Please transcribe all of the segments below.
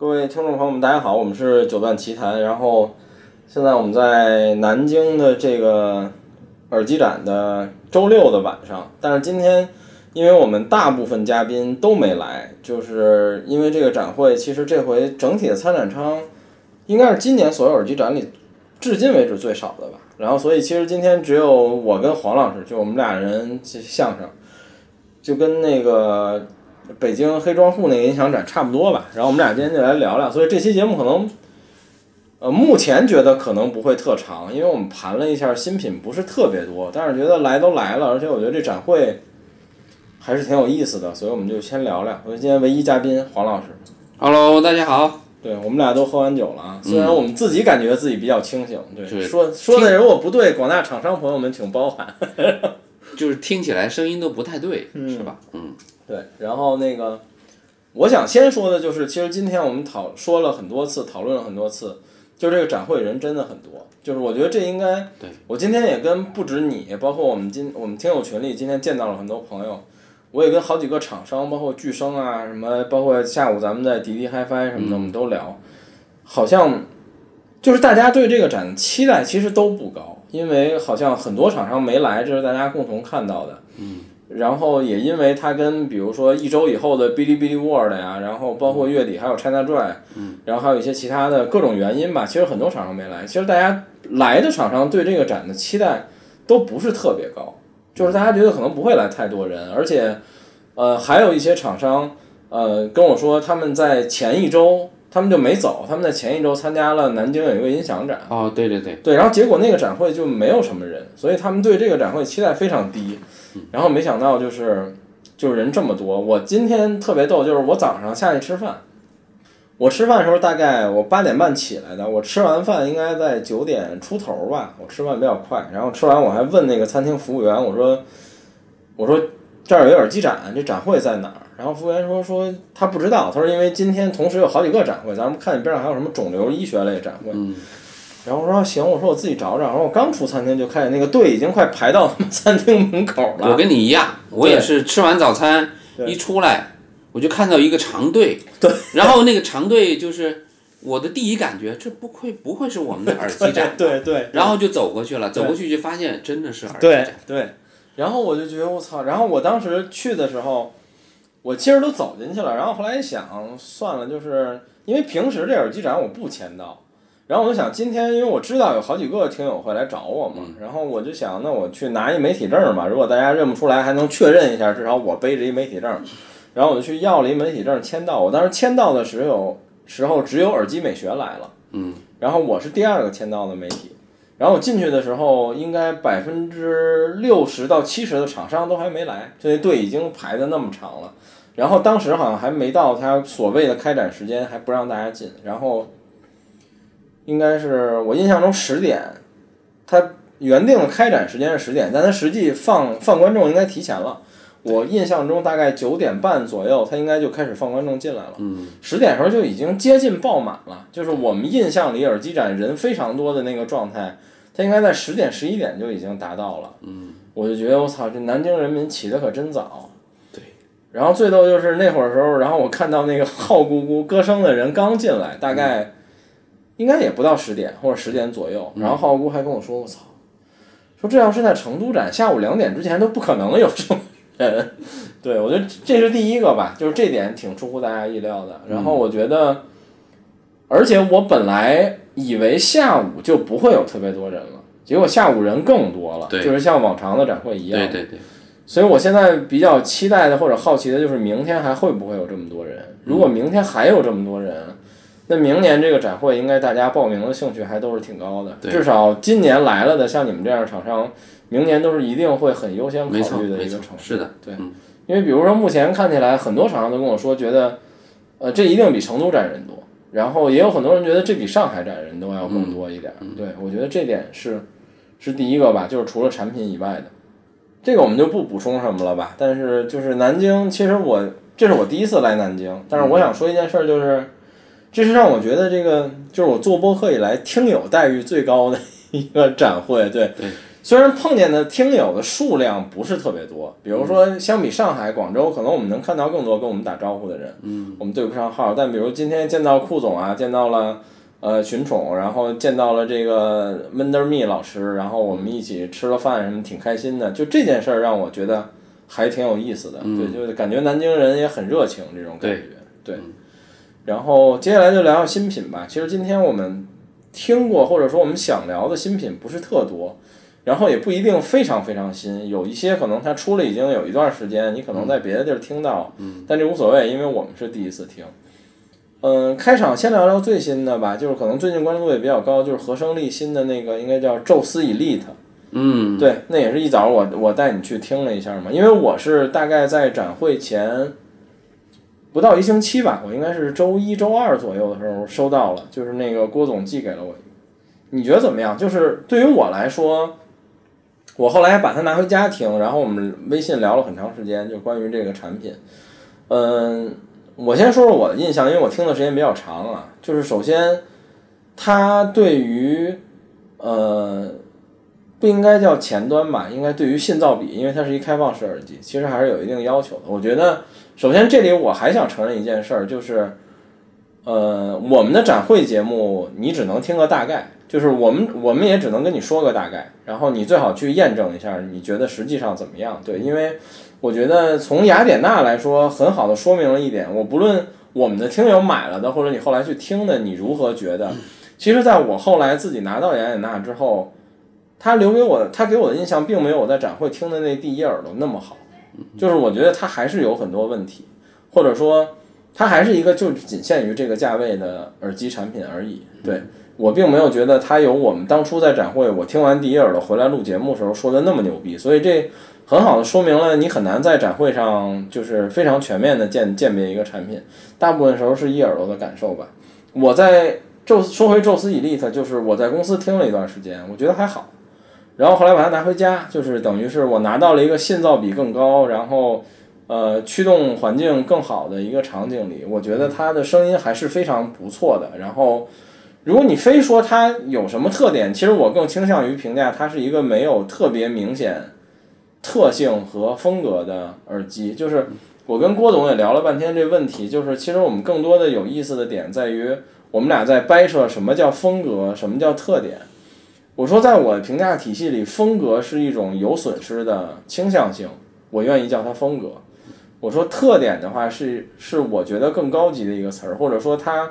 各位听众朋友们，大家好，我们是九段奇谈。然后现在我们在南京的这个耳机展的周六的晚上，但是今天因为我们大部分嘉宾都没来，就是因为这个展会，其实这回整体的参展商应该是今年所有耳机展里至今为止最少的吧。然后所以其实今天只有我跟黄老师，就我们俩人相声，就跟那个。北京黑庄户那个音响展差不多吧，然后我们俩今天就来聊聊，所以这期节目可能，呃，目前觉得可能不会特长，因为我们盘了一下新品不是特别多，但是觉得来都来了，而且我觉得这展会还是挺有意思的，所以我们就先聊聊。我们今天唯一嘉宾黄老师，Hello，大家好。对我们俩都喝完酒了啊，虽然我们自己感觉自己比较清醒，对，说说的如果不对，广大厂商朋友们请包涵。就是听起来声音都不太对，是吧？嗯。对，然后那个，我想先说的就是，其实今天我们讨说了很多次，讨论了很多次，就这个展会人真的很多，就是我觉得这应该，我今天也跟不止你，包括我们今我们听友群里今天见到了很多朋友，我也跟好几个厂商，包括巨声啊什么，包括下午咱们在迪迪 HiFi 什么的，我们都聊，好像就是大家对这个展期待其实都不高，因为好像很多厂商没来，这是大家共同看到的。嗯。然后也因为它跟比如说一周以后的哔哩哔哩 World 呀，然后包括月底还有 ChinaJoy，然后还有一些其他的各种原因吧，其实很多厂商没来。其实大家来的厂商对这个展的期待都不是特别高，就是大家觉得可能不会来太多人，而且，呃，还有一些厂商呃跟我说他们在前一周他们就没走，他们在前一周参加了南京有一个音响展。哦，对对对。对，然后结果那个展会就没有什么人，所以他们对这个展会期待非常低。然后没想到就是，就是人这么多。我今天特别逗，就是我早上下去吃饭，我吃饭的时候大概我八点半起来的，我吃完饭应该在九点出头吧。我吃饭比较快，然后吃完我还问那个餐厅服务员，我说，我说这儿有一耳机展，这展会在哪儿？然后服务员说说他不知道，他说因为今天同时有好几个展会，咱们看见边上还有什么肿瘤医学类展会。然后我说行，我说我自己找找。然后我刚出餐厅就看见那个队已经快排到 餐厅门口了。我跟你一样，我也是吃完早餐一出来，我就看到一个长队。对。然后那个长队就是我的第一感觉，这不会不会是我们的耳机展？对对。然后就走过去了，走过去就发现真的是耳机展。对对。然后我就觉得我操！然后我当时去的时候，我其实都走进去了。然后后来一想，算了，就是因为平时这耳机展我不签到。然后我就想，今天因为我知道有好几个听友会来找我嘛，然后我就想，那我去拿一媒体证吧。如果大家认不出来，还能确认一下，至少我背着一媒体证。然后我就去要了一媒体证签到。我当时签到的时候，时候只有耳机美学来了。嗯。然后我是第二个签到的媒体。然后我进去的时候，应该百分之六十到七十的厂商都还没来，这队已经排的那么长了。然后当时好像还没到他所谓的开展时间，还不让大家进。然后。应该是我印象中十点，它原定的开展时间是十点，但它实际放放观众应该提前了。我印象中大概九点半左右，它应该就开始放观众进来了。十点时候就已经接近爆满了，就是我们印象里耳机展人非常多的那个状态，它应该在十点十一点就已经达到了。我就觉得我操，这南京人民起的可真早。对。然后最逗就是那会儿时候，然后我看到那个 号咕咕歌声的人刚进来，大概。应该也不到十点或者十点左右，然后浩姑还跟我说：“我操，说这要是在成都展，下午两点之前都不可能有这种人。”对，我觉得这是第一个吧，就是这点挺出乎大家意料的。然后我觉得，而且我本来以为下午就不会有特别多人了，结果下午人更多了，就是像往常的展会一样。对对对。所以我现在比较期待的或者好奇的就是明天还会不会有这么多人？如果明天还有这么多人。那明年这个展会应该大家报名的兴趣还都是挺高的，至少今年来了的像你们这样的厂商，明年都是一定会很优先考虑的一个城市。是的，对，因为比如说目前看起来很多厂商都跟我说，觉得，呃，这一定比成都展人多，然后也有很多人觉得这比上海展人都要更多一点。对，我觉得这点是是第一个吧，就是除了产品以外的，这个我们就不补充什么了吧。但是就是南京，其实我这是我第一次来南京，但是我想说一件事儿就是。这是让我觉得这个就是我做播客以来听友待遇最高的一个展会，对，虽然碰见的听友的数量不是特别多，比如说相比上海、广州，可能我们能看到更多跟我们打招呼的人，嗯，我们对不上号。但比如今天见到库总啊，见到了呃群宠，然后见到了这个 Mender Me 老师，然后我们一起吃了饭什么，挺开心的。就这件事儿让我觉得还挺有意思的，对，就是感觉南京人也很热情这种感觉，对。然后接下来就聊聊新品吧。其实今天我们听过或者说我们想聊的新品不是特多。然后也不一定非常非常新，有一些可能它出了已经有一段时间，你可能在别的地儿听到，但这无所谓，因为我们是第一次听。嗯，开场先聊聊最新的吧，就是可能最近关注度也比较高，就是和生力新的那个应该叫宙斯 Elite。嗯，对，那也是一早我我带你去听了一下嘛，因为我是大概在展会前不到一星期吧，我应该是周一周二左右的时候收到了，就是那个郭总寄给了我。你觉得怎么样？就是对于我来说。我后来把它拿回家听，然后我们微信聊了很长时间，就关于这个产品。嗯，我先说说我的印象，因为我听的时间比较长啊。就是首先，它对于呃不应该叫前端吧，应该对于信噪比，因为它是一开放式耳机，其实还是有一定要求的。我觉得，首先这里我还想承认一件事儿，就是呃我们的展会节目，你只能听个大概。就是我们，我们也只能跟你说个大概，然后你最好去验证一下，你觉得实际上怎么样？对，因为我觉得从雅典娜来说，很好的说明了一点，我不论我们的听友买了的，或者你后来去听的，你如何觉得？其实，在我后来自己拿到雅典娜之后，他留给我，他给我的印象，并没有我在展会听的那第一耳朵那么好，就是我觉得它还是有很多问题，或者说它还是一个就仅限于这个价位的耳机产品而已，对。我并没有觉得它有我们当初在展会我听完第一耳朵回来录节目时候说的那么牛逼，所以这很好的说明了你很难在展会上就是非常全面的鉴鉴别一个产品，大部分时候是一耳朵的感受吧。我在宙说回宙斯 Elite，就是我在公司听了一段时间，我觉得还好，然后后来把它拿回家，就是等于是我拿到了一个信噪比更高，然后呃驱动环境更好的一个场景里，我觉得它的声音还是非常不错的，然后。如果你非说它有什么特点，其实我更倾向于评价它是一个没有特别明显特性和风格的耳机。就是我跟郭总也聊了半天这问题，就是其实我们更多的有意思的点在于，我们俩在掰扯什么叫风格，什么叫特点。我说，在我的评价体系里，风格是一种有损失的倾向性，我愿意叫它风格。我说特点的话，是是我觉得更高级的一个词儿，或者说它。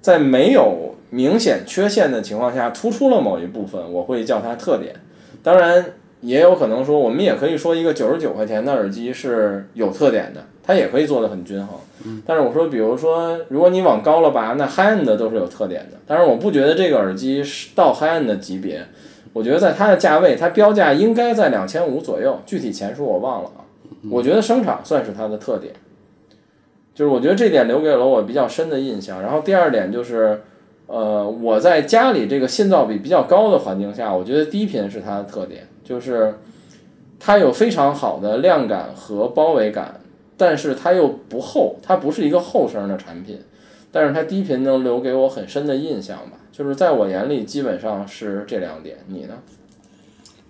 在没有明显缺陷的情况下，突出了某一部分，我会叫它特点。当然，也有可能说，我们也可以说一个九十九块钱的耳机是有特点的，它也可以做的很均衡。但是我说，比如说，如果你往高了拔，那 high end 的都是有特点的。但是我不觉得这个耳机是到 high end 的级别，我觉得在它的价位，它标价应该在两千五左右，具体钱数我忘了啊。我觉得声场算是它的特点。就是我觉得这点留给了我比较深的印象。然后第二点就是，呃，我在家里这个信噪比比较高的环境下，我觉得低频是它的特点，就是它有非常好的量感和包围感，但是它又不厚，它不是一个厚声的产品，但是它低频能留给我很深的印象吧。就是在我眼里基本上是这两点，你呢？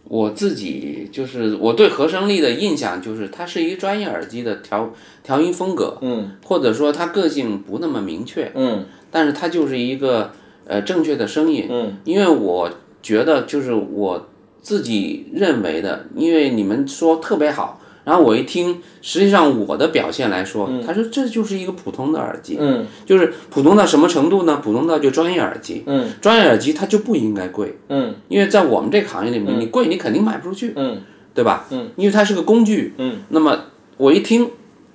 我自己就是我对和声力的印象就是它是一个专业耳机的调调音风格，嗯，或者说它个性不那么明确，嗯，但是它就是一个呃正确的声音，嗯，因为我觉得就是我自己认为的，因为你们说特别好。然后我一听，实际上我的表现来说，他说这就是一个普通的耳机，嗯，就是普通到什么程度呢？普通到就专业耳机，嗯，专业耳机它就不应该贵，嗯，因为在我们这个行业里面，你贵你肯定卖不出去，嗯，对吧？嗯，因为它是个工具，嗯，那么我一听，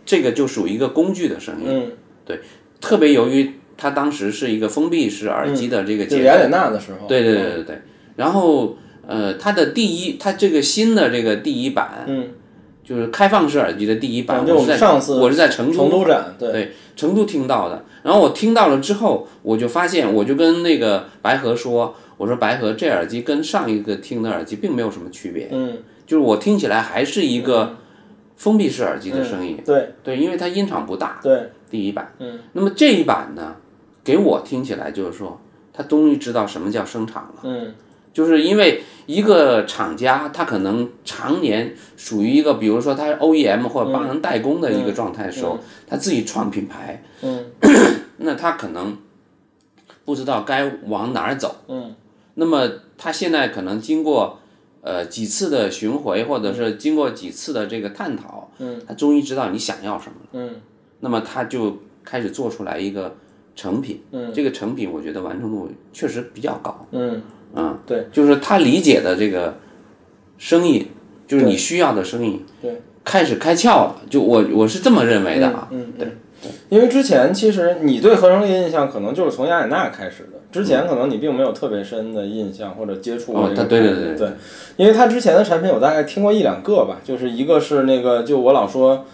这个就属于一个工具的声音，嗯，对，特别由于它当时是一个封闭式耳机的这个结雅典娜的时候，对对对对对，然后呃，它的第一，它这个新的这个第一版，嗯。就是开放式耳机的第一版，我是在我是在成都展，对成都听到的。然后我听到了之后，我就发现，我就跟那个白河说：“我说白河，这耳机跟上一个听的耳机并没有什么区别，嗯，就是我听起来还是一个封闭式耳机的声音，对。对，因为它音场不大，对，第一版，嗯，那么这一版呢，给我听起来就是说，它终于知道什么叫声场了，嗯，就是因为一个厂家他可能常年属于一个，比如说他是 OEM 或者帮人代工的一个状态的时候，他自己创品牌，嗯，那他可能不知道该往哪儿走，嗯，那么他现在可能经过呃几次的巡回，或者是经过几次的这个探讨，嗯，他终于知道你想要什么了，嗯，那么他就开始做出来一个成品，嗯，这个成品我觉得完成度确实比较高，嗯，啊，对，就是他理解的这个生意，就是你需要的生意，对，开始开窍了，就我我是这么认为的啊，嗯，对。因为之前其实你对合成力的印象可能就是从雅典娜开始的，之前可能你并没有特别深的印象或者接触过哦这个对对对对，因为它之前的产品我大概听过一两个吧，就是一个是那个就我老说。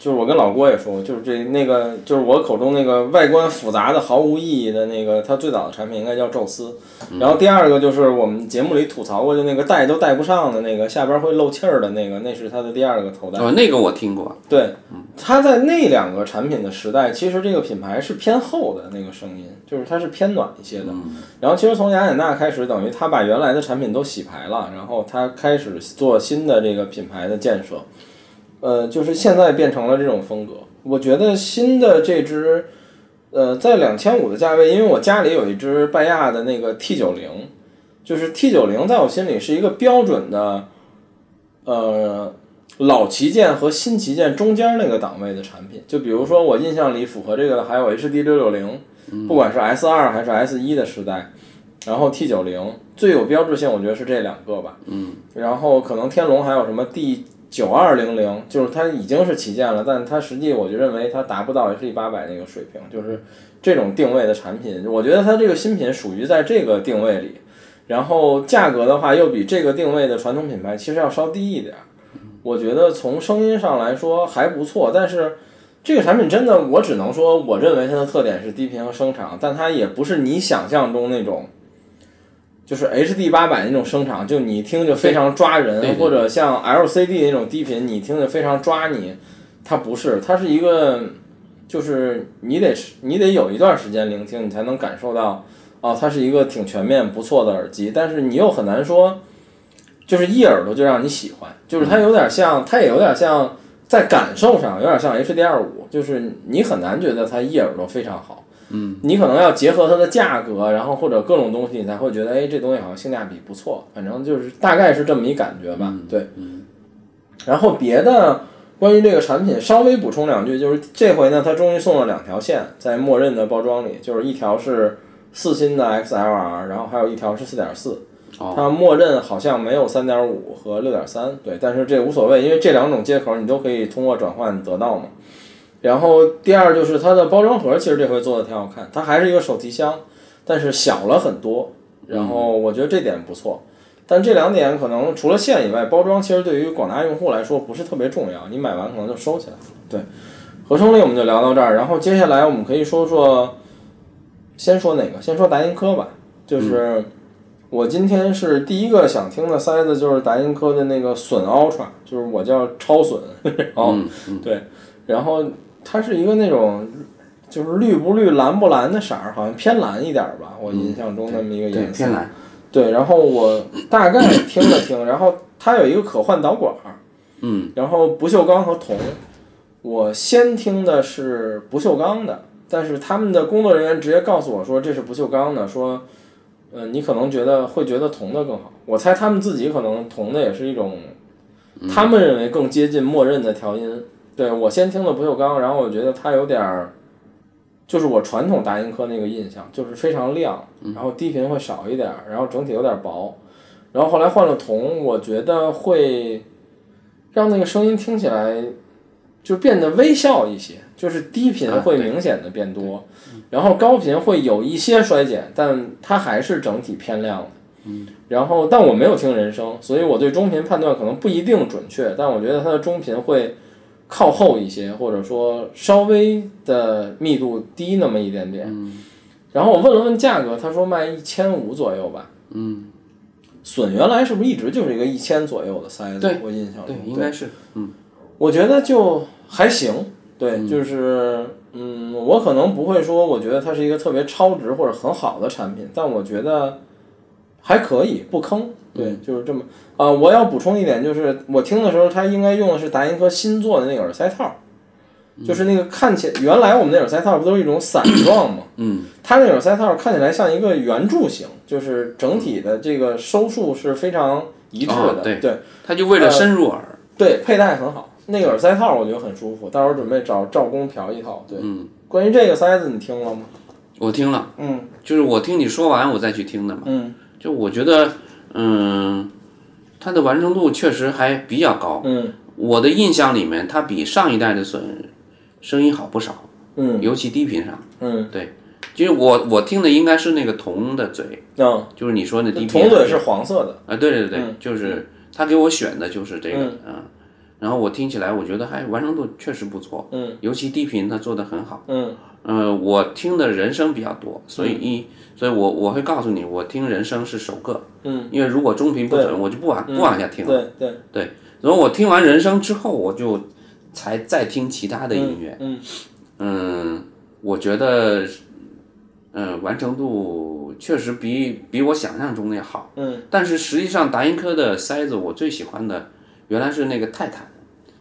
就是我跟老郭也说过，就是这那个，就是我口中那个外观复杂的毫无意义的那个，它最早的产品应该叫宙斯。然后第二个就是我们节目里吐槽过，就那个戴都戴不上的那个，下边会漏气儿的那个，那是它的第二个头戴。哦，那个我听过，对，它在那两个产品的时代，其实这个品牌是偏厚的那个声音，就是它是偏暖一些的。然后其实从雅典娜开始，等于它把原来的产品都洗牌了，然后它开始做新的这个品牌的建设。呃，就是现在变成了这种风格。我觉得新的这支，呃，在两千五的价位，因为我家里有一只拜亚的那个 T 九零，就是 T 九零在我心里是一个标准的，呃，老旗舰和新旗舰中间那个档位的产品。就比如说我印象里符合这个的还有 HD 六六零，不管是 S 二还是 S 一的时代，然后 T 九零最有标志性，我觉得是这两个吧。嗯，然后可能天龙还有什么 D。九二零零就是它已经是旗舰了，但它实际我就认为它达不到 HD 八百那个水平，就是这种定位的产品，我觉得它这个新品属于在这个定位里，然后价格的话又比这个定位的传统品牌其实要稍低一点，我觉得从声音上来说还不错，但是这个产品真的我只能说，我认为它的特点是低频和声场，但它也不是你想象中那种。就是 HD 八百那种声场，就你听着非常抓人，或者像 LCD 那种低频，你听着非常抓你。它不是，它是一个，就是你得你得有一段时间聆听，你才能感受到，哦，它是一个挺全面不错的耳机。但是你又很难说，就是一耳朵就让你喜欢，就是它有点像，它也有点像，在感受上有点像 HD 二五，就是你很难觉得它一耳朵非常好。嗯，你可能要结合它的价格，然后或者各种东西，你才会觉得，哎，这东西好像性价比不错。反正就是大概是这么一感觉吧。对，嗯然后别的关于这个产品稍微补充两句，就是这回呢，它终于送了两条线，在默认的包装里，就是一条是四芯的 XLR，然后还有一条是四点四。它默认好像没有三点五和六点三，对，但是这无所谓，因为这两种接口你都可以通过转换得到嘛。然后第二就是它的包装盒，其实这回做的挺好看，它还是一个手提箱，但是小了很多。然后我觉得这点不错，但这两点可能除了线以外，包装其实对于广大用户来说不是特别重要，你买完可能就收起来了。对，合成力我们就聊到这儿，然后接下来我们可以说说，先说哪个？先说达音科吧，就是我今天是第一个想听的塞子，就是达音科的那个损 Ultra，就是我叫超损，然后对，然后。它是一个那种，就是绿不绿、蓝不蓝的色儿，好像偏蓝一点儿吧，我印象中那么一个颜色。偏蓝。对，然后我大概听了听，然后它有一个可换导管儿。嗯。然后不锈钢和铜，我先听的是不锈钢的，但是他们的工作人员直接告诉我说这是不锈钢的，说，呃，你可能觉得会觉得铜的更好。我猜他们自己可能铜的也是一种，他们认为更接近默认的调音。对我先听的不锈钢，然后我觉得它有点儿，就是我传统达音科那个印象，就是非常亮，然后低频会少一点儿，然后整体有点薄，然后后来换了铜，我觉得会让那个声音听起来就变得微笑一些，就是低频会明显的变多，然后高频会有一些衰减，但它还是整体偏亮的。嗯，然后但我没有听人声，所以我对中频判断可能不一定准确，但我觉得它的中频会。靠后一些，或者说稍微的密度低那么一点点。然后我问了问价格，他说卖一千五左右吧。嗯。笋原来是不是一直就是一个一千左右的塞子？我印象中。对，应该是。嗯。我觉得就还行。对，就是嗯，我可能不会说，我觉得它是一个特别超值或者很好的产品，但我觉得还可以，不坑。嗯对，就是这么啊、我要补充一点，就是我听的时候，他应该用的是达音科新做的那个耳塞套，嗯就是那个看起原来我们那耳塞套不都是一种伞状吗？嗯，他那耳塞套看起来像一个圆柱形，就是整体的这个收束是非常一致的。哦对对它就为了深入耳。对，佩戴很好。那个耳塞套我觉得很舒服，到时候准备找赵工调一套。对，嗯，关于这个塞子你听了吗？我听了，嗯就是我听你说完我再去听的嘛。嗯就我觉得，嗯，它的完成度确实还比较高。嗯我的印象里面，它比上一代的隼声音好不少，嗯尤其低频上。嗯对就是我我听的应该是那个铜的嘴，嗯，就是你说那低频。铜嘴是黄色的。啊，对对对，嗯就是他给我选的就是这个，嗯嗯，然后我听起来我觉得还完成度确实不错，嗯，尤其低频他做的很好，嗯。呃，我听的人声比较多，所以一，所以我我会告诉你，我听人声是首个，嗯，因为如果中频不准，我就不往不往下听了，对。对，然后我听完人声之后，我就才再听其他的音乐，嗯嗯，我觉得，嗯，完成度确实比比我想象中的要好。嗯，但是实际上达音科的塞子，我最喜欢的原来是那个泰坦，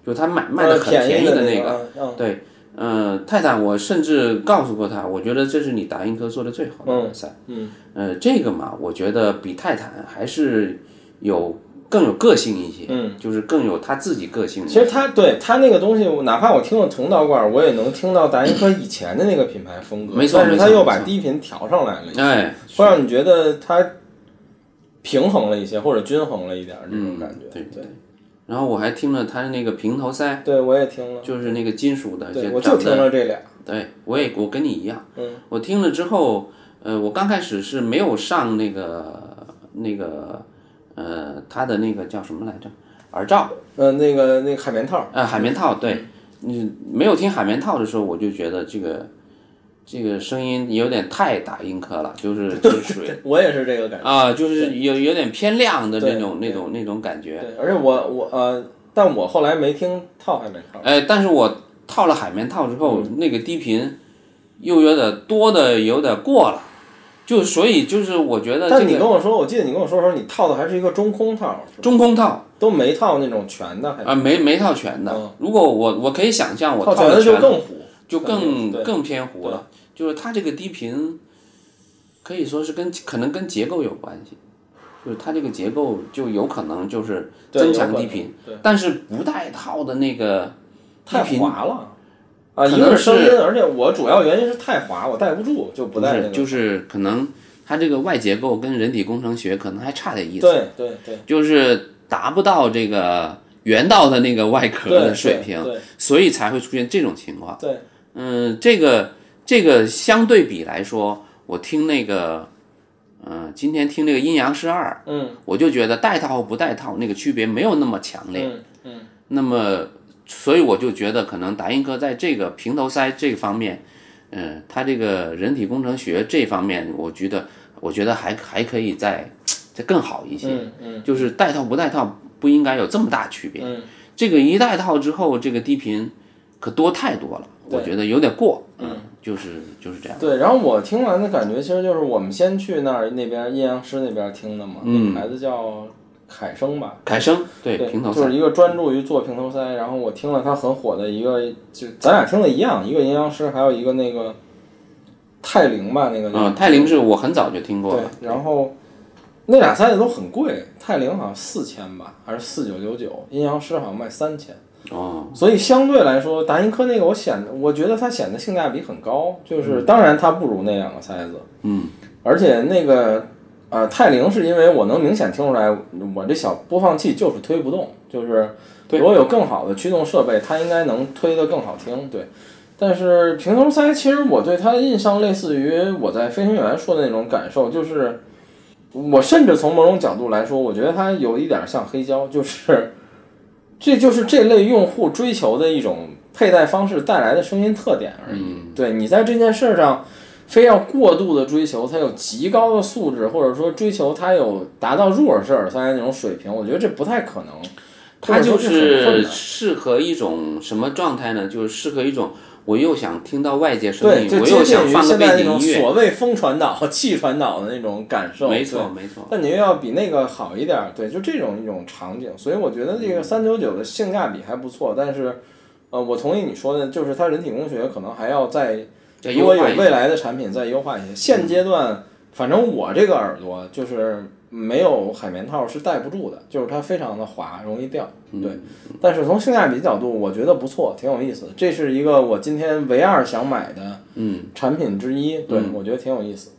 就他买卖的呃很便宜的那个，嗯对，嗯，泰坦我甚至告诉过他，我觉得这是你达音科做的最好的耳塞。嗯，呃，这个嘛，我觉得比泰坦还是有更有个性一些，嗯，就是更有他自己个性。其实他对他那个东西，哪怕我听了铜道罐，我也能听到达音科以前的那个品牌风格。没错但是他又把低频调上来了，哎，会让你觉得它平衡了一些，或者均衡了一点儿这种感觉。对对然后我还听了他那个平头塞，对，我也听了，就是那个金属的，我就听了这俩。对，我也我跟你一样，嗯，我听了之后，呃，我刚开始是没有上那个那个呃，他的那个叫什么来着，耳罩，呃，那个那个海绵套，呃，海绵套，对，你没有听海绵套的时候，我就觉得这个这个声音有点太打音科了，就是 就是属于我也是这个感觉。啊，就是有有点偏亮的那种那种那种感觉，对，而且我我呃，但我后来没听套海绵套。哎，但是我套了海绵套之后，嗯那个低频又有点多的有点过了，就所以就是我觉得但这个你跟我说，我记得你跟我说的时候，你套的还是一个中空套，中空套都没套那种全的，还啊、没没套全的。嗯如果我我可以想象我套全的就更糊。就更更偏糊了，就是它这个低频可以说是跟可能跟结构有关系。就是它这个结构就有可能就是增强低频，但是不带套的那个低太频滑了。啊，一个是声音，而且我主要原因是太滑，我带不住，就不带那个。就是可能它这个外结构跟人体工程学可能还差点意思，对对对就是达不到这个原道的那个外壳的水平，所以才会出现这种情况。对，嗯，这个这个相对比来说，我听那个，嗯、今天听那个阴阳师二，嗯我就觉得带套和不带套那个区别没有那么强烈。嗯嗯那么，所以我就觉得可能达音科在这个平头塞这方面，嗯，他这个人体工程学这方面，我觉得我觉得还还可以再再更好一些。嗯嗯就是带套不带套不应该有这么大区别。嗯这个一带套之后，这个低频可多太多了，我觉得有点过。嗯，就是就是这样。对。然后我听完的感觉，其实就是我们先去那儿那边阴阳师那边听的嘛，嗯那个牌子叫凯声吧。凯声对对，平头塞，就是一个专注于做平头塞，然后我听了他很火的一个，就咱俩听的一样，一个阴阳师，还有一个那个泰灵吧，那个嗯，泰灵是我很早就听过对了，，然后那俩塞子都很贵，泰灵好像四千吧，还是四九九九，阴阳师好像卖三千，哦，所以相对来说，达音科那个我显得，我觉得它显得性价比很高，嗯就是当然它不如那两个塞子，嗯，而且那个呃泰灵是因为我能明显听出来，我这小播放器就是推不动，就是如果有更好的驱动设备，它应该能推得更好听，对。但是平头塞其实我对它的印象类似于我在飞行员说的那种感受，就是我甚至从某种角度来说，我觉得它有一点像黑胶，就是这就是这类用户追求的一种佩戴方式带来的声音特点而已。对你在这件事上非要过度的追求它有极高的素质，或者说追求它有达到入耳式耳塞那种水平，我觉得这不太可能。它就是适合一种什么状态呢？就是适合一种我又想听到外界声对，音，就我又想放个背现在那种景音乐，所谓风传导、气传导的那种感受。没错没错，但你又要比那个好一点儿，对，就这种一种场景，所以我觉得这个三九九的性价比还不错，但是，呃，我同意你说的，就是它人体工学可能还要再，再如果有。未来的产品再优化一些。现阶段，反正我这个耳朵就是没有海绵套是戴不住的，就是它非常的滑，容易掉。嗯对，但是从性价比角度，我觉得不错，挺有意思。这是一个我今天唯二想买的嗯产品之一，对、我觉得挺有意思。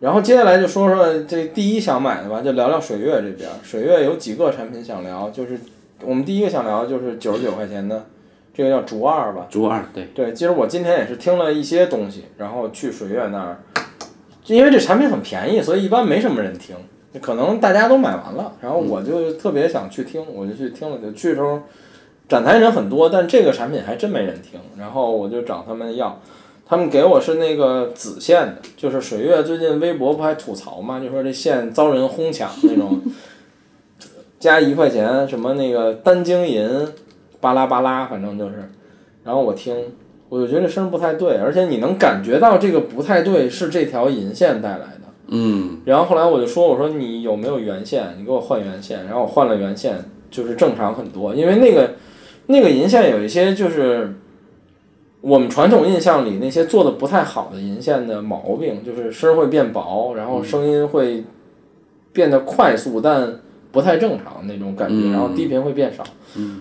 然后接下来就说说这第一想买的吧，就聊聊水月这边。水月有几个产品想聊，就是我们第一个想聊就是九十九块钱的，这个叫竹二吧。竹二对，对，其实我今天也是听了一些东西，然后去水月那儿，因为这产品很便宜，所以一般没什么人听，可能大家都买完了，然后我就特别想去听，我就去听了，就去的时候展台人很多，但这个产品还真没人听，然后我就找他们要。他们给我是那个紫线的，就是水月最近微博不还吐槽嘛，就说这线遭人哄抢那种，加一块钱什么那个单晶银，巴拉巴拉，反正就是，然后我听，我就觉得这声儿不太对，而且你能感觉到这个不太对是这条银线带来的。嗯然后后来我就说，我说你有没有原线？你给我换原线。然后我换了原线，就是正常很多，因为那个那个银线有一些就是我们传统印象里那些做的不太好的银线的毛病，就是声会变薄，然后声音会变得快速，但不太正常那种感觉，嗯然后低频会变少。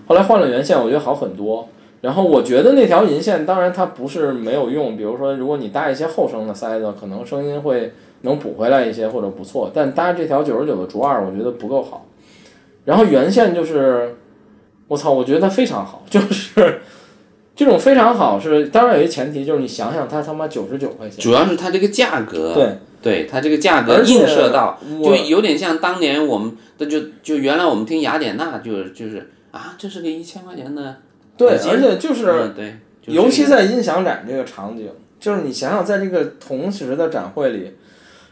后来换了原线，我觉得好很多。然后我觉得那条银线，当然它不是没有用，比如说如果你搭一些后声的塞子，可能声音会能补回来一些或者不错，但搭这条九十九的竹二，我觉得不够好。然后原线就是，我操，我觉得它非常好，就是 这种非常好是，当然有一前提就是你想想它他妈九十九块钱，主要是它这个价格，对，对它这个价格映射到，就有点像当年我们的就就原来我们听雅典娜就就是啊，这是个一千块钱的对，而且就是。嗯对，就尤其在音响展这个场景，就是你想想，在这个同时的展会里，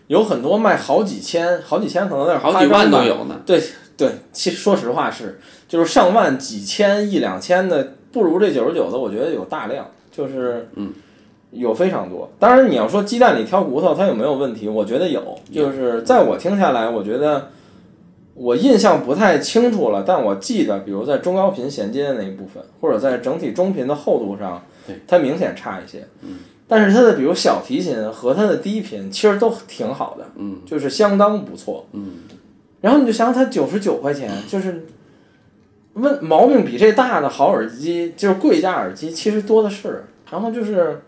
有很多卖好几千、好几千可能有点好几万都有呢，对对，其实说实话是，就是上万、几千、一两千的，不如这九十九的，我觉得有大量，就是嗯，有非常多。当然，你要说鸡蛋里挑骨头，它有没有问题？我觉得有，就是在我听下来，我觉得我印象不太清楚了，但我记得，比如在中高频衔接的那一部分，或者在整体中频的厚度上对，它明显差一些。但是它的比如小提琴和它的低频其实都挺好的，嗯，就是相当不错，嗯。然后你就想想，它九十九块钱，就是问毛病比这大的好耳机，就是贵价耳机，其实多的是。然后就是，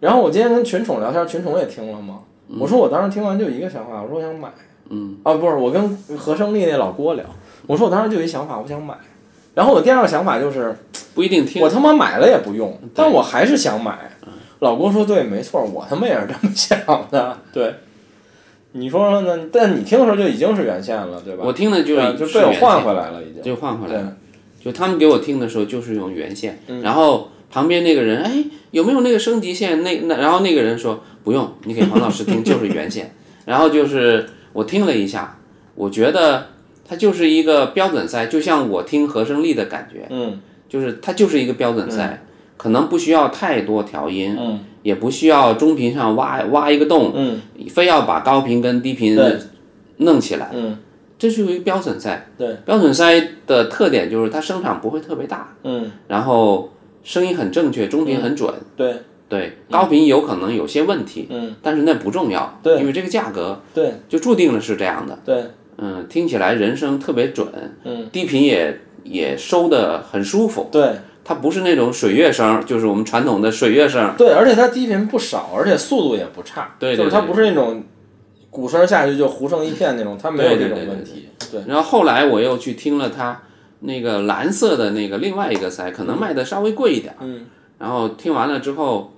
然后我今天跟群宠聊天，群宠也听了嘛。我说我当时听完就一个想法，我说我想买。嗯。啊，不是，我跟何胜利那老郭聊，我说我当时就一想法，我想买。然后我第二个想法就是，不一定听我他妈买了也不用，但我还是想买。老郭说对，没错，我他妈也是这么想的。对，你说说呢？但你听的时候就已经是原线了，对吧？我听的就就被我换，回来了，已经。就换回来了。就他们给我听的时候就是用原线，嗯然后旁边那个人哎有没有那个升级线？那那然后那个人说不用，你给黄老师听就是原线。然后就是我听了一下，我觉得它就是一个标准塞，就像我听和声力的感觉，嗯就是它就是一个标准塞，可能不需要太多调音，嗯。也不需要中频上挖挖一个洞，嗯。非要把高频跟低频弄起来，嗯。这是一个标准塞。对，标准塞的特点就是它声场不会特别大，嗯，然后声音很正确，中频很准。对。对，高频有可能有些问题，嗯。但是那不重要，对。因为这个价格对。就注定了是这样的。对，嗯，听起来人声特别准，嗯，低频也也收的很舒服，对它不是那种水乐声，就是我们传统的水乐声。对，而且它低频不少，而且速度也不差。对对就是它不是那种鼓声下去就糊成一片那种，它没有这种问题。对，然后后来我又去听了它那个蓝色的那个另外一个塞，可能卖的稍微贵一点。嗯。然后听完了之后，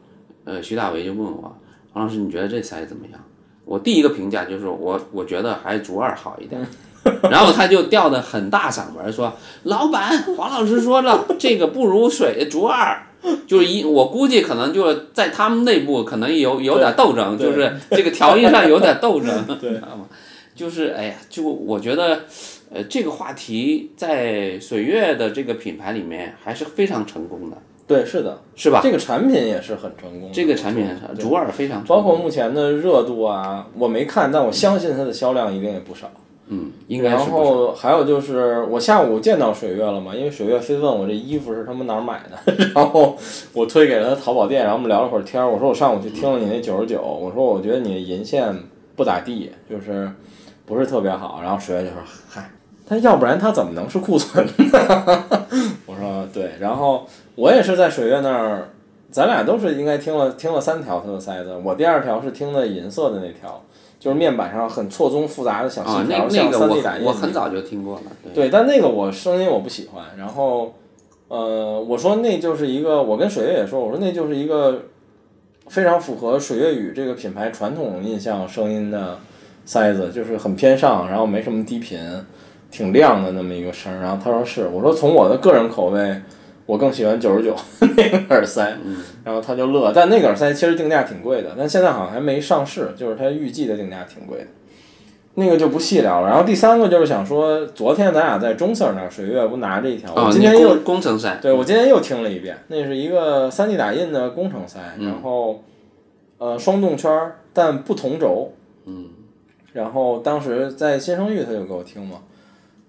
呃，徐大为就问我，黄老师你觉得这塞怎么样？我第一个评价就是我我觉得还是竹二好一点。然后他就调的很大嗓门说：“老板，黄老师说了，这个不如水竹二。”就是一，我估计可能就是在他们内部可能有有点斗争，就是这个调音上有点斗争，对知道吗？就是哎呀，就我觉得，呃，这个话题在水月的这个品牌里面还是非常成功的。对，是的，是吧？这个产品也是很成功的。这个产品很对主耳非常成包，括目前的热度啊，我没看，但我相信它的销量一定也不少。嗯，应该然后还有就是，我下午见到水月了嘛，因为水月非问我这衣服是他们哪儿买的，然后我推给了他淘宝店，然后我们聊了会儿天儿。我说我上午去听了你那九十九，我说我觉得你的银线不咋地，就是不是特别好。然后水月就说嗨，他要不然他怎么能是库存呢？我说对，然后我也是在水月那儿，咱俩都是应该听了听了三条他的塞子，我第二条是听的银色的那条。就是面板上很错综复杂的小啊细，条，像三 D 打印个我我很早就听过了，对，对，但那个我声音我不喜欢，然后，呃，我说那就是一个，我跟水月也说，我说那就是一个非常符合水月雨这个品牌传统印象声音的塞子，就是很偏上，然后没什么低频，挺亮的那么一个声儿。然后他说是，我说从我的个人口味，我更喜欢九十九 那个耳塞，然后他就乐，但那个耳塞其实定价挺贵的，但现在好像还没上市，就是它预计的定价挺贵的。那个就不细聊了。然后第三个就是想说，昨天咱俩在中 Sir 那儿，水月不拿着一条，啊，我今天又你工工程赛，对我今天又听了一遍，那是一个 3D 打印的工程塞，然后呃双动圈，但不同轴。嗯。然后当时在新生域他就给我听嘛，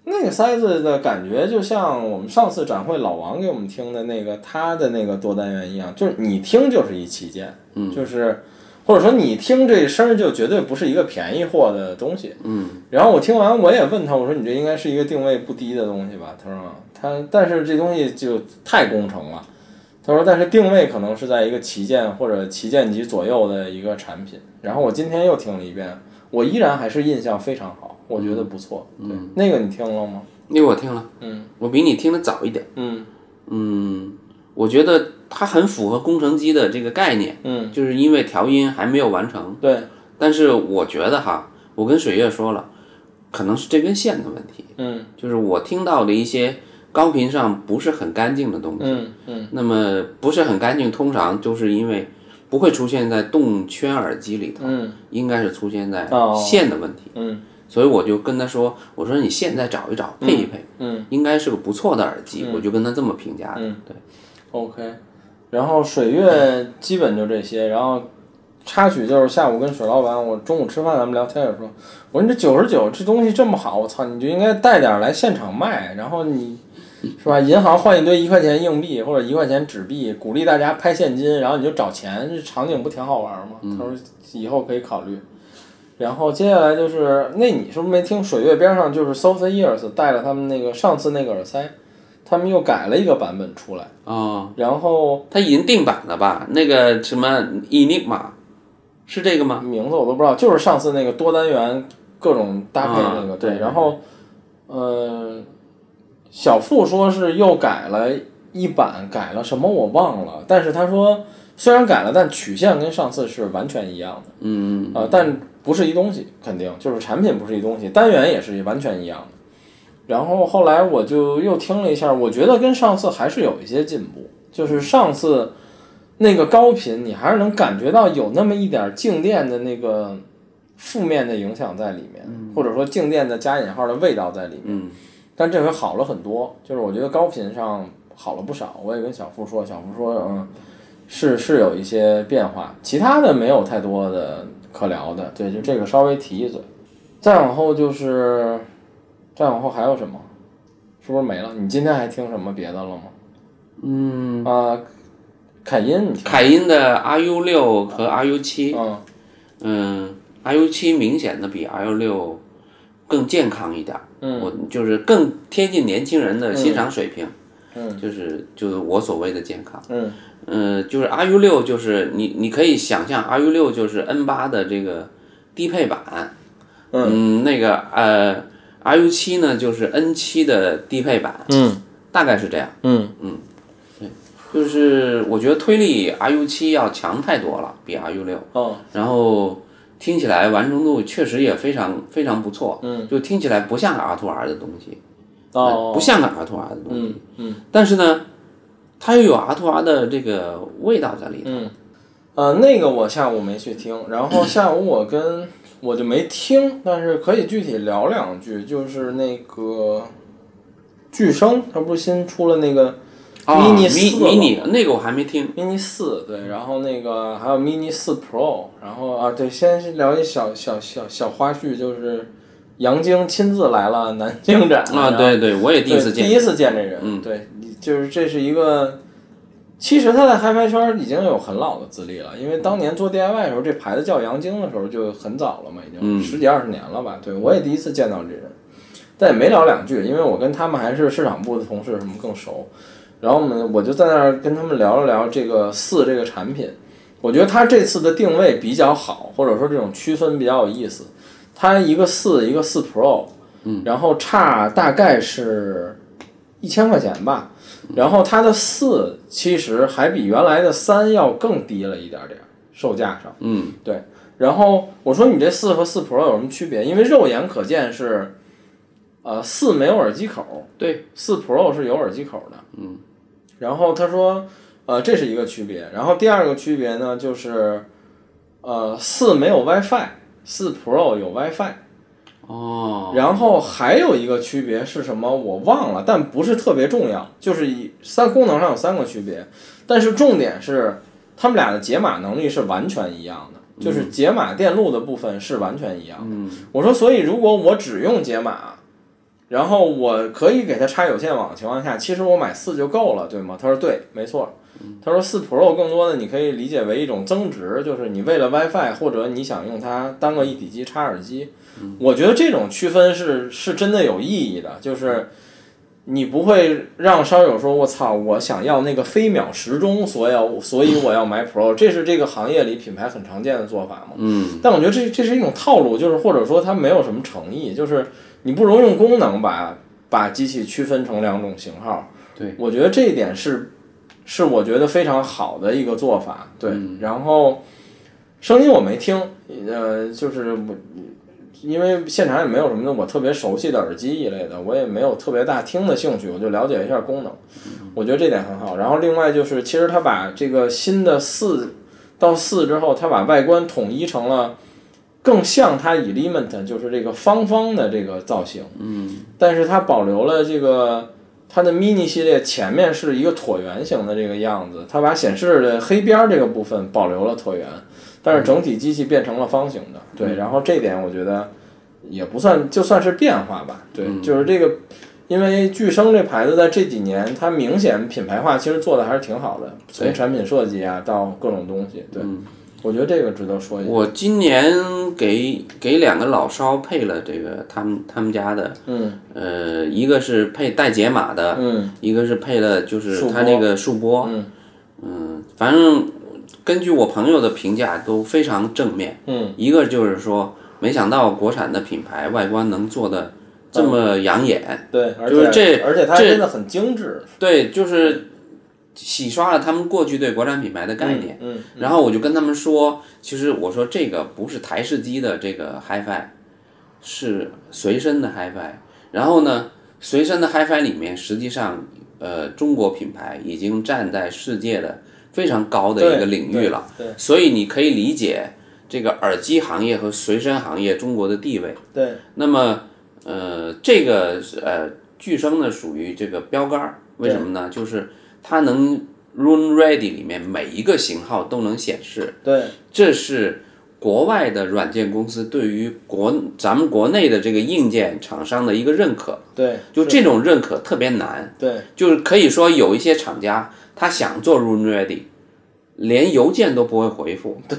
那个塞子的感觉就像我们上次展会老王给我们听的那个他的那个多单元一样，就是你听就是一旗舰，嗯，就是或者说你听这声儿就绝对不是一个便宜货的东西，嗯。然后我听完我也问他，我说你这应该是一个定位不低的东西吧？他说他但是这东西就太工程了。他说：“但是定位可能是在一个旗舰或者旗舰级左右的一个产品。”然后我今天又听了一遍，我依然还是印象非常好，我觉得不错。嗯，那个你听了吗？那个我听了，嗯，我比你听的早一点，嗯。嗯，我觉得它很符合工程机的这个概念，嗯，就是因为调音还没有完成，对，但是我觉得哈，我跟水月说了，可能是这根线的问题，嗯。就是我听到的一些高频上不是很干净的东西，嗯嗯。那么不是很干净，通常就是因为不会出现在动圈耳机里头，嗯。应该是出现在哦。线的问题，嗯所以我就跟他说，我说你现在找一找，配一配，嗯应该是个不错的耳机，我就跟他这么评价的，嗯对，，OK。然后水月基本就这些，然后插曲就是下午跟水老板，我中午吃饭咱们聊天也说，我说你这九十九这东西这么好，我操，你就应该带点儿来现场卖，然后你是吧？银行换一堆一块钱硬币或者一块钱纸币，鼓励大家拍现金，然后你就找钱，这场景不挺好玩吗？他说以后可以考虑。然后接下来就是，那你是不是没听水月边上就是 Soft Ears 带了他们那个上次那个耳塞，他们又改了一个版本出来，哦，然后它已经定版了吧？那个什么 Enigma 是这个吗？名字我都不知道，就是上次那个多单元各种搭配那个、对，啊对然后呃，小付说是又改了一版，改了什么我忘了，但是他说虽然改了，但曲线跟上次是完全一样的，嗯，呃，但不是一东西，肯定就是产品不是一东西，单元也是完全一样的。然后后来我就又听了一下，我觉得跟上次还是有一些进步，就是上次那个高频，你还是能感觉到有那么一点静电的那个负面的影响在里面，或者说静电的加引号的味道在里面。嗯但这回好了很多，就是我觉得高频上好了不少。我也跟小付说，小付说，嗯，是是有一些变化，其他的没有太多的可聊的。对，就这个稍微提一嘴。再往后就是，再往后还有什么？是不是没了？你今天还听什么别的了吗？嗯啊，凯音？凯音的 RU 六和 RU 七，嗯嗯，RU 七明显的比 RU 六更健康一点儿，嗯我就是更贴近年轻人的欣赏水平，嗯就是就是我所谓的健康。嗯嗯，就是 RU 六，就是你你可以想象 RU 六就是 N 八的这个低配版，嗯，那个呃 RU 七呢就是 N 七的低配版，嗯。大概是这样。嗯。嗯，对就是我觉得推力 RU 七要强太多了，比 RU 六，哦。然后听起来完成度确实也非常非常不错，嗯，就听起来不像 R to R 的东西，哦。不像个 R to R 的东西，嗯嗯。但是呢，它又有阿图阿的这个味道在里头。嗯，呃，那个我下午没去听，然后下午我跟我就没听，但是可以具体聊两句，就是那个巨声，它不是新出了那个啊 mini 迷四迷你那个我还没听。mini 四对，然后那个还有 mini 四 Pro，然后啊对，先是聊一小小小小花絮，就是杨晶亲自来了南京展啊，对对，我也第一次见。第一次见这人，嗯对，你就是这是一个，其实他在嗨拍圈已经有很老的资历了，因为当年做 DIY 的时候，这牌子叫杨晶的时候就很早了嘛，已经嗯十几二十年了吧。对我也第一次见到这人，但也没聊两句，因为我跟他们还是市场部的同事，什么更熟。然后我们我就在那儿跟他们聊了聊这个四这个产品，我觉得它这次的定位比较好，或者说这种区分比较有意思。它一个四，一个四 Pro，嗯，然后差大概是一千块钱吧。然后它的四其实还比原来的三要更低了一点点，售价上。嗯，对。然后我说你这四和四 Pro 有什么区别？因为肉眼可见是，呃，四没有耳机口，对，四 Pro 是有耳机口的。嗯。然后他说，呃，这是一个区别。然后第二个区别呢，就是，呃，四没有 WiFi，四 Pro 有 WiFi。哦，然后还有一个区别是什么？我忘了，但不是特别重要。就是一三功能上有三个区别，但是重点是他们俩的解码能力是完全一样的，就是解码电路的部分是完全一样的。我说，所以如果我只用解码，然后我可以给它插有线网的情况下，其实我买四就够了，对吗？他说对，没错。他说四 Pro 更多的你可以理解为一种增值，就是你为了 WiFi 或者你想用它当个一体机插耳机。我觉得这种区分是是真的有意义的，就是你不会让烧友说“我操，我想要那个飞秒时钟，所以要所以我要买 Pro”，这是这个行业里品牌很常见的做法嘛。嗯，但我觉得这这是一种套路，就是或者说它没有什么诚意，就是你不如用功能把把机器区分成两种型号。对，我觉得这一点是是我觉得非常好的一个做法。对，然后声音我没听，呃，就是我。因为现场也没有什么我特别熟悉的耳机一类的，我也没有特别大听的兴趣，我就了解一下功能，我觉得这点很好。然后另外就是，其实它把这个新的四到四之后，它把外观统一成了更像它 Element，就是这个方方的这个造型。嗯。但是它保留了这个它的 Mini 系列前面是一个椭圆形的这个样子，它把显示的黑边儿这个部分保留了椭圆。但是整体机器变成了方形的，对，然后这点我觉得也不算，就算是变化吧，对，就是这个，因为巨声这牌子在这几年，它明显品牌化，其实做的还是挺好的，从产品设计啊到各种东西，对，我觉得这个值得说一下。我今年给给两个老烧配了这个他们他们家的，嗯，呃，一个是配带解码的，嗯，一个是配了就是束它那个束波，嗯。嗯，反正根据我朋友的评价都非常正面，嗯，一个就是说没想到国产的品牌外观能做的这么养眼，对，而就是且这而且它真的很精致，对，就是洗刷了他们过去对国产品牌的概念。嗯，然后我就跟他们说，其实我说这个不是台式机的这个 HiFi，是随身的 HiFi。然后呢，随身的 HiFi 里面，实际上呃中国品牌已经站在世界的非常高的一个领域了。对，所以你可以理解这个耳机行业和随身行业中国的地位。对，那么呃这个呃巨声呢属于这个标杆儿，为什么呢？就是它能 Room Ready 里面每一个型号都能显示，对，这是国外的软件公司对于国咱们国内的这个硬件厂商的一个认可。对，就这种认可特别难，对，就是可以说有一些厂家他想做 Room Ready，连邮件都不会回复。对，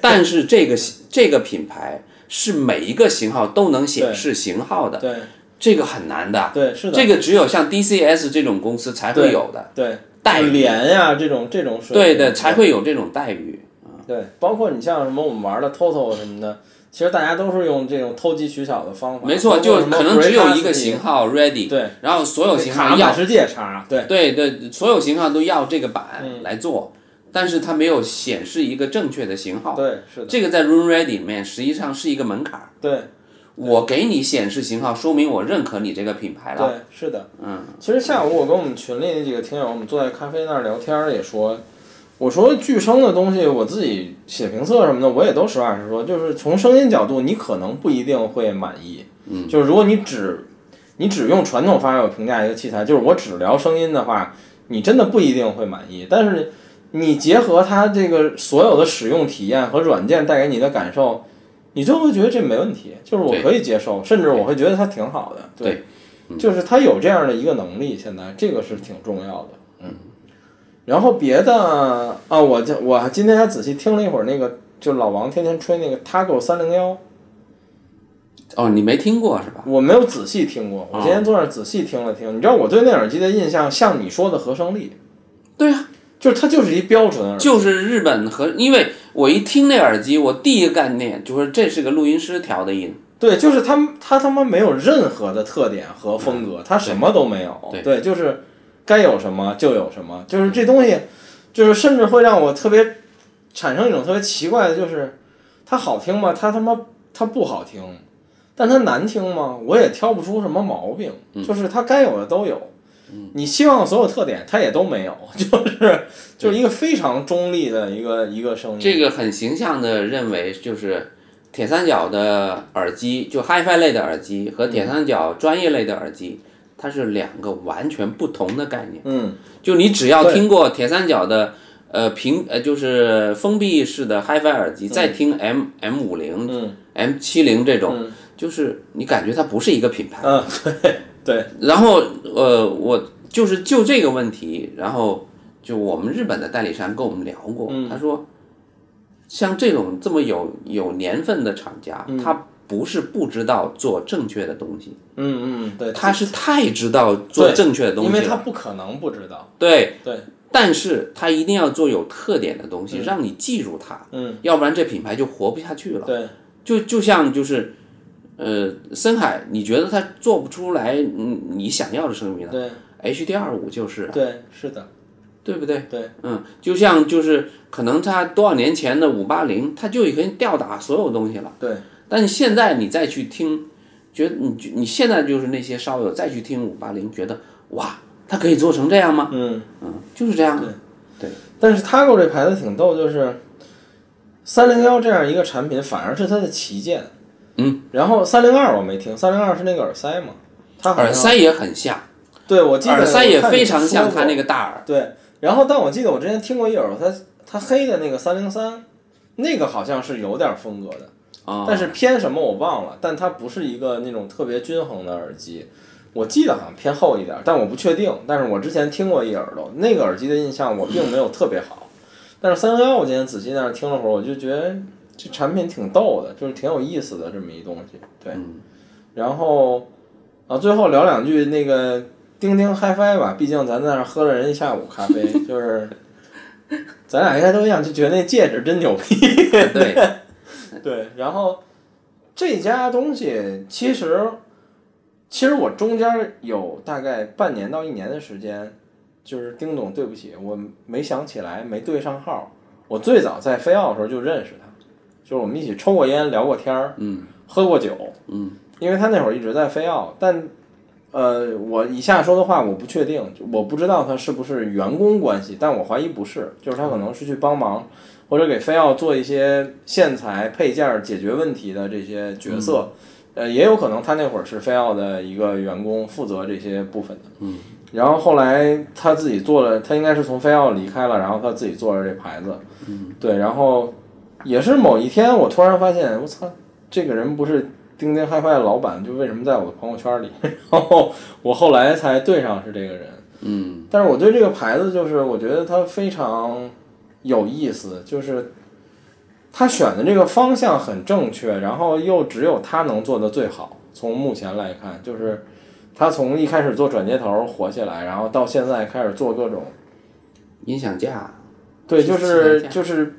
但是这个这个品牌是每一个型号都能显示型号的，对，这个很难的。对，是的，这个只有像 DCS 这种公司才会有的对，待遇，连呀这种这种水对对的，才会有这种待遇。对，包括你像什么我们玩的 TOTO 什么的，其实大家都是用这种投机取巧的方法。没错，就可能只有一个型号 ready，对，然后所有型卡号要满世界叉，对，对对，所有型号都要这个版嗯来做，但是它没有显示一个正确的型号。对，是的，这个在 Room Ready 里面实际上是一个门槛儿。对，我给你显示型号，说明我认可你这个品牌了。对，是的，嗯。其实下午我跟我们群里那几个听友，我们坐在咖啡那儿聊天儿，也说，我说巨声的东西，我自己写评测什么的，我也都实话实说，就是从声音角度，你可能不一定会满意。嗯。就是如果你只你只用传统方法评价一个器材，就是我只聊声音的话，你真的不一定会满意。但是你结合它这个所有的使用体验和软件带给你的感受，你就会觉得这没问题，就是我可以接受，甚至我会觉得它挺好的。对，就是它有这样的一个能力，现在这个是挺重要的。嗯，然后别的啊，我这我今天还仔细听了一会儿那个，就老王天天吹那个 Tago 三零幺。哦，你没听过是吧？我没有仔细听过，我今天坐那儿仔细听了听。你知道我对那耳机的印象，像你说的合声力，对啊，就是它就是一标准耳机。就是日本和，因为我一听那耳机，我第一个概念就是这是个录音师调的音。对，就是他他他妈没有任何的特点和风格，他什么都没有。对对，就是该有什么就有什么，就是这东西，就是甚至会让我特别产生一种特别奇怪的，就是它好听吗？它他妈它不好听，但它难听吗？我也挑不出什么毛病，就是它该有的都有。你希望的所有特点，它也都没有，就是就是一个非常中立的一个一个声音。这个很形象的认为，就是铁三角的耳机，就 HiFi 类的耳机和铁三角专业类的耳机，它是两个完全不同的概念。嗯，就你只要听过铁三角的呃平呃就是封闭式的 HiFi 耳机，再听 M M 五零、嗯。M 七零这种，嗯。就是你感觉它不是一个品牌。嗯，对对，然后呃，我就是就这个问题，然后就我们日本的代理商跟我们聊过，嗯。他说，像这种这么有有年份的厂家，他不是不知道做正确的东西，嗯嗯对，他是太知道做正确的东西，因为他不可能不知道。对。对，但是他一定要做有特点的东西，让你记住它，嗯，要不然这品牌就活不下去了。对，就就像就是，呃，深海，你觉得它做不出来嗯你想要的声音了对，HD 二五就是啊，对，是的，对不对？对，嗯，就像就是可能它多少年前的五八零，它就已经吊打所有东西了。对，但是现在你再去听，觉得你你现在就是那些烧友再去听五八零，觉得哇，它可以做成这样吗？嗯。嗯，就是这样。对。对但是 Tago 这牌子挺逗，就是三零幺这样一个产品，反而是它的旗舰。嗯。然后三零二我没听，三零二是那个耳塞嘛？它耳塞也很像，对我记得耳塞也非常像它它那个大耳。对，然后但我记得我之前听过一耳，它它黑的那个三零三，那个好像是有点风格的，啊、但是偏什么我忘了，但它不是一个那种特别均衡的耳机。我记得好像偏厚一点，但我不确定。但是我之前听过一耳朵，那个耳机的印象我并没有特别好。但是三零幺我今天仔细在那听了会儿，我就觉得这产品挺逗的，就是挺有意思的这么一东西。对，然后啊，最后聊两句那个钉钉 HiFi 吧，毕竟咱在那儿喝了人一下午咖啡，就是 咱俩应该都一样，就觉得那戒指真牛逼。对，对，然后这家东西其实，其实我中间有大概半年到一年的时间，就是丁总，对不起，我没想起来，没对上号。我最早在飞奥的时候就认识他，就是我们一起抽过烟、聊过天儿，嗯，喝过酒，嗯，因为他那会儿一直在飞奥，但。呃，我以下说的话我不确定，我不知道他是不是员工关系，但我怀疑不是，就是他可能是去帮忙，或者给飞奥做一些线材配件儿解决问题的这些角色，呃，也有可能他那会儿是飞奥的一个员工，负责这些部分的。嗯。然后后来他自己做了，他应该是从飞奥离开了，然后他自己做了这牌子。嗯。对，然后也是某一天，我突然发现，我操，这个人不是钉钉 HiFi 的老板，就为什么在我的朋友圈里？然后我后来才对上是这个人。嗯，但是我对这个牌子就是，我觉得它非常有意思，就是他选的这个方向很正确，然后又只有他能做的最好。从目前来看，就是他从一开始做转接头火起来，然后到现在开始做各种，音响架，对，是就是就是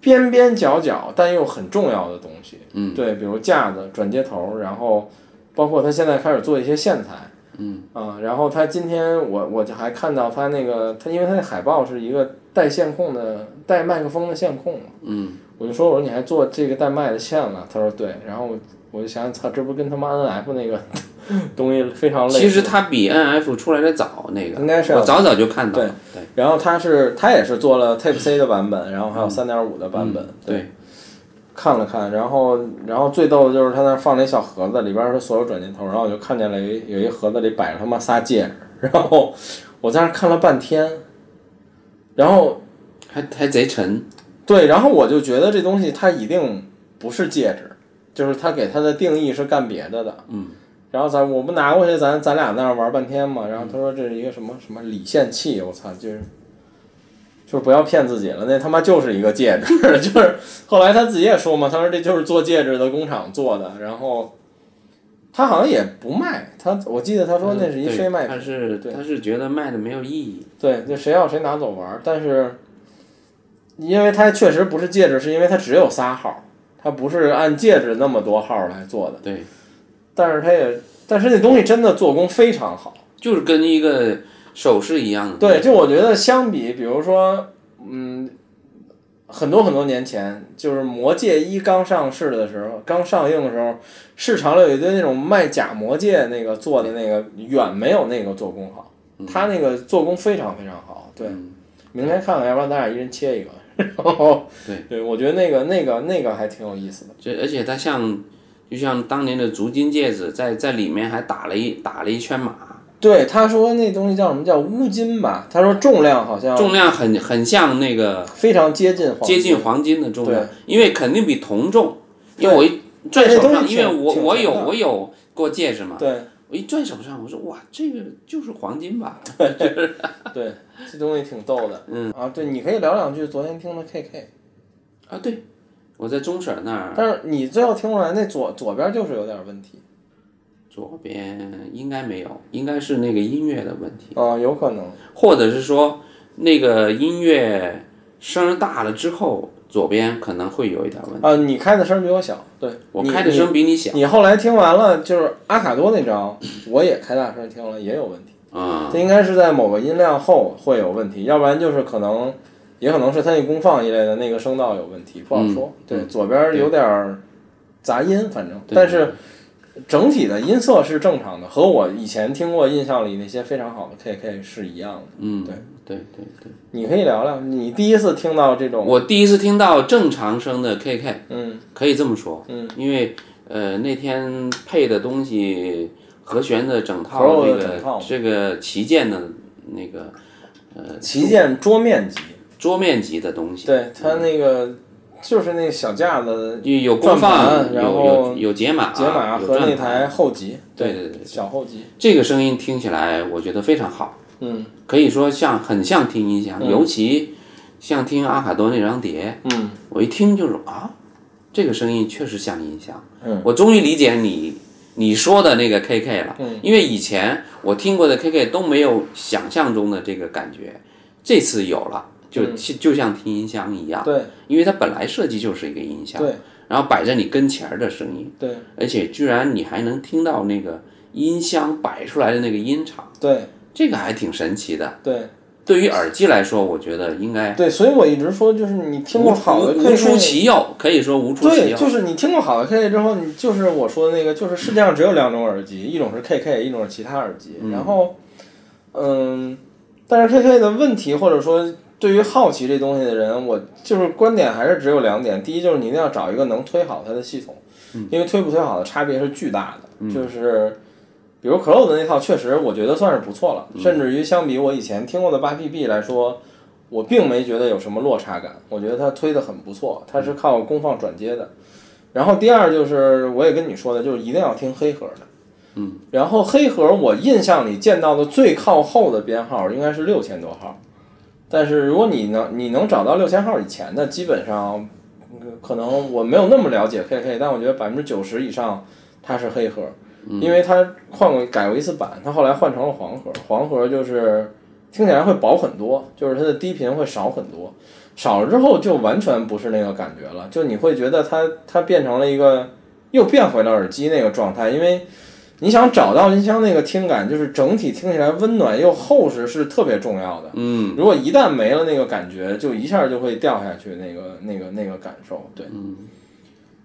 边边角角但又很重要的东西。嗯，对，比如架子、转接头，然后包括他现在开始做一些线材。嗯啊，然后他今天我我就还看到他那个他，因为他那海报是一个带线控的带麦克风的线控嘛，嗯，我就说我说你还做这个带麦的线了，他说对，然后我我就想想，操，这不跟他妈 N F 那个东西非常累。其实它比 N F 出来的早，那个。应该是我早早就看到对了，对。然后它是它也是做了 Type C 的版本，然后还有三点五的版本，嗯对，看了看，然后然后最逗的就是他那放了一小盒子，里边儿是所有转接头，然后我就看见了有一有一盒子里摆着他妈仨戒指，然后我在那看了半天，然后还还贼沉，对，然后我就觉得这东西它一定不是戒指，就是它给它的定义是干别的的。嗯。然后咱我不拿过去，咱咱俩在那儿玩半天嘛。然后他说这是一个什么什么理线器，我操，就是就是不要骗自己了，那他妈就是一个戒指，就是后来他自己也说嘛，他说这就是做戒指的工厂做的，然后他好像也不卖，他我记得他说那是一非卖品，他是对他是觉得卖的没有意义。对，就谁要谁拿走玩儿，但是因为它确实不是戒指，是因为它只有仨号儿，它不是按戒指那么多号来做的。对，但是它也，但是那东西真的做工非常好。就是跟一个首饰一样的。对，就我觉得相比，比如说，嗯，很多很多年前，就是《魔戒一》刚上市的时候，刚上映的时候，市场里有一堆那种卖假魔戒那个做的那个，远没有那个做工好。它那个做工非常非常好。对，嗯明天看看，要不然咱俩一人切一个。然后，对，对我觉得那个那个那个还挺有意思的。就而且它像，就像当年的足金戒指，在在里面还打了一打了一圈码，对，他说那东西叫什么叫乌金吧？他说重量好像重量很很像那个非常接近黄金接近黄金的重量，因为肯定比铜重。因为我一拽手上，因为我我有我有过戒指嘛，对我一拽手上，我说哇，这个就是黄金吧？对 对，这东西挺逗的。嗯啊，对，你可以聊两句昨天听的 KK，啊，对，我在中婶那儿但是你最后听出来那左左边就是有点问题。左边应该没有，应该是那个音乐的问题，啊，有可能。或者是说那个音乐声儿大了之后，左边可能会有一点问题。啊，你开的声比我小，对，我开的声比你小，你后来听完了，就是阿卡多那张，我也开大声听了，也有问题。啊、这应该是在某个音量后会有问题，要不然就是可能，也可能是它那功放一类的那个声道有问题，不好说。对，左边有点儿杂音，反正，但是整体的音色是正常的，和我以前听过印象里那些非常好的 KK 是一样的。嗯，对对对对，你可以聊聊，你第一次听到这种，我第一次听到正常声的 KK，嗯可以这么说，嗯，因为呃那天配的东西和弦的整套这个这个旗舰的那个呃旗舰桌面级，桌面级的东西，对它那个就是那个小架子有有转功放，盘然后有有解码，解码有和那台后级，对对对，小后级，这个声音听起来我觉得非常好，嗯可以说像很像听音响，尤其像听阿卡多那张碟，嗯我一听就是啊，这个声音确实像音响。嗯，我终于理解你你说的那个 KK 了。嗯，因为以前我听过的 KK 都没有想象中的这个感觉，这次有了，就、就像听音箱一样。嗯对因为它本来设计就是一个音箱，对然后摆在你跟前儿的声音，对而且居然你还能听到那个音箱摆出来的那个音场，对这个还挺神奇的。对对于耳机来说，我觉得应该对，所以我一直说，就是你听过好的无出其右，可以说无出其对，右。就是你听过好的 KK 之后，你就是我说的那个，就是世界上只有两种耳机，一种是 KK，一种是其他耳机。然后，嗯，但是 KK 的问题，或者说对于好奇这东西的人，我就是观点还是只有两点。第一，就是你一定要找一个能推好它的系统，因为推不推好的差别是巨大的。就是比如的那套，确实我觉得算是不错了，甚至于相比我以前听过的八 PB 来说。我并没觉得有什么落差感，我觉得它推的很不错，它是靠功放转接的。然后第二就是我也跟你说的，就是一定要听黑盒的。嗯。然后黑盒我印象里见到的最靠后的编号应该是六千多号，但是如果你能你能找到六千号以前的，基本上嗯可能我没有那么了解 KK，但我觉得百分之九十以上它是黑盒，因为它换过改过一次版，它后来换成了黄盒，黄盒就是。听起来会薄很多，就是它的低频会少很多，少了之后就完全不是那个感觉了，就你会觉得它它变成了一个又变回了耳机那个状态，因为你想找到音箱那个听感，就是整体听起来温暖又厚实是特别重要的。嗯，如果一旦没了那个感觉，就一下就会掉下去那个那个那个感受，对。嗯。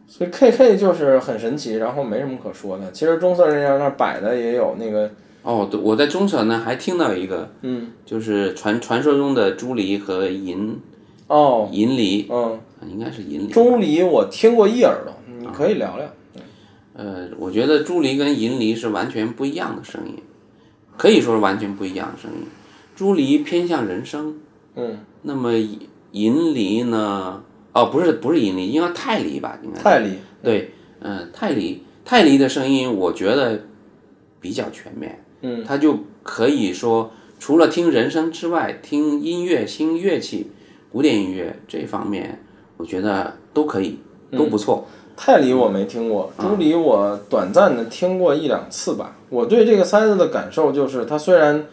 所以 KK 就是很神奇，然后没什么可说的。其实中色人家那儿摆的也有那个，哦，对，我在中色呢还听到一个，嗯，就是传传说中的朱梨和银哦，银梨，嗯，啊应该是银梨。钟离我听过一耳朵，你可以聊聊。呃，我觉得朱离跟银离是完全不一样的声音，可以说是完全不一样的声音。朱离偏向人声，嗯，那么银离呢？哦，不是不是银离，应该泰离吧？应该泰离，对，嗯，泰离泰离的声音，我觉得比较全面，嗯，他就可以说，除了听人声之外，听音乐、听乐器、古典音乐这方面，我觉得都可以，都不错。泰梨我没听过，朱梨我短暂的听过一两次吧。我对这个塞子的感受就是，它虽然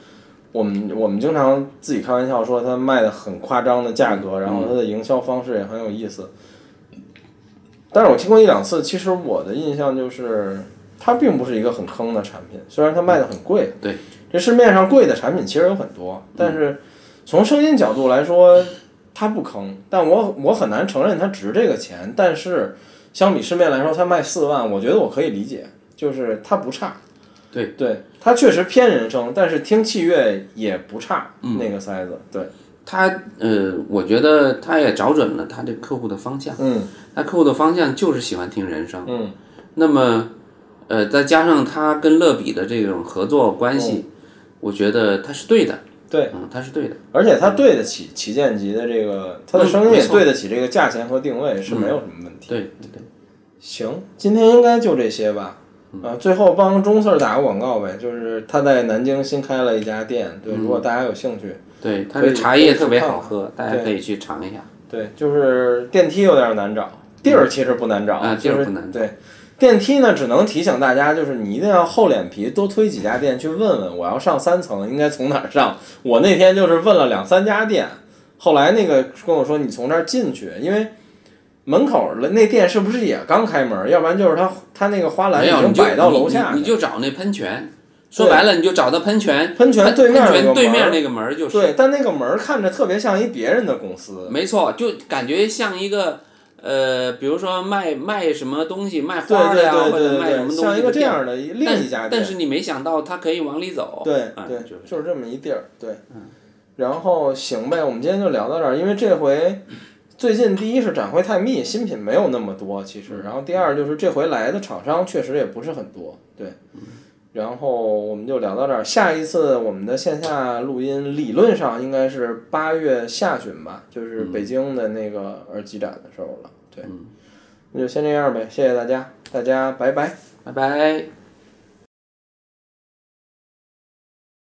我们我们经常自己开玩笑说它卖的很夸张的价格，然后它的营销方式也很有意思。但是我听过一两次，其实我的印象就是，它并不是一个很坑的产品，虽然它卖的很贵。对，这市面上贵的产品其实有很多，但是从声音角度来说，它不坑。但我我很难承认它值这个钱，但是。相比市面来说，它卖四万，我觉得我可以理解，就是它不差。对对，它确实偏人声，但是听器乐也不差。那个塞子，对，他呃，我觉得他也找准了他这客户的方向。嗯，他客户的方向就是喜欢听人声。嗯，那么呃，再加上他跟乐比的这种合作关系，我觉得他是对的。对，嗯，他是对的。而且它对得起旗舰级的这个，它的声音也对得起这个价钱和定位，是没有什么问题。对对对。行，今天应该就这些吧。啊，最后帮中四打个广告呗，就是他在南京新开了一家店，对，如果大家有兴趣，对，他的茶叶特别好喝，大家可以去尝一下。对，就是电梯有点难找，地儿其实不难找，啊，地儿不难找。对，电梯呢，只能提醒大家，就是你一定要厚脸皮，多推几家店去问问，我要上三层，应该从哪儿上？我那天就是问了两三家店，后来那个跟我说你从这儿进去，因为。门口的那店是不是也刚开门？要不然就是他他那个花篮已经摆到楼下你你就找那喷泉，说白了你就找到喷泉，喷泉对面那个对面那个门就是。对，但那个门看着特别像一别人的公司。没错，就感觉像一个呃，比如说卖卖什么东西，卖花的呀，或者卖什么东西像一个这样的另一家店。但是你没想到它可以往里走。对对，就是这么一地儿。对，然后行呗，我们今天就聊到这儿，因为这回。最近第一是展会太密，新品没有那么多，其实。然后第二就是这回来的厂商确实也不是很多，对。然后我们就聊到这儿，下一次我们的线下录音理论上应该是八月下旬吧，就是北京的那个耳机展的时候了，对。那就先这样呗，谢谢大家，大家拜拜，拜拜。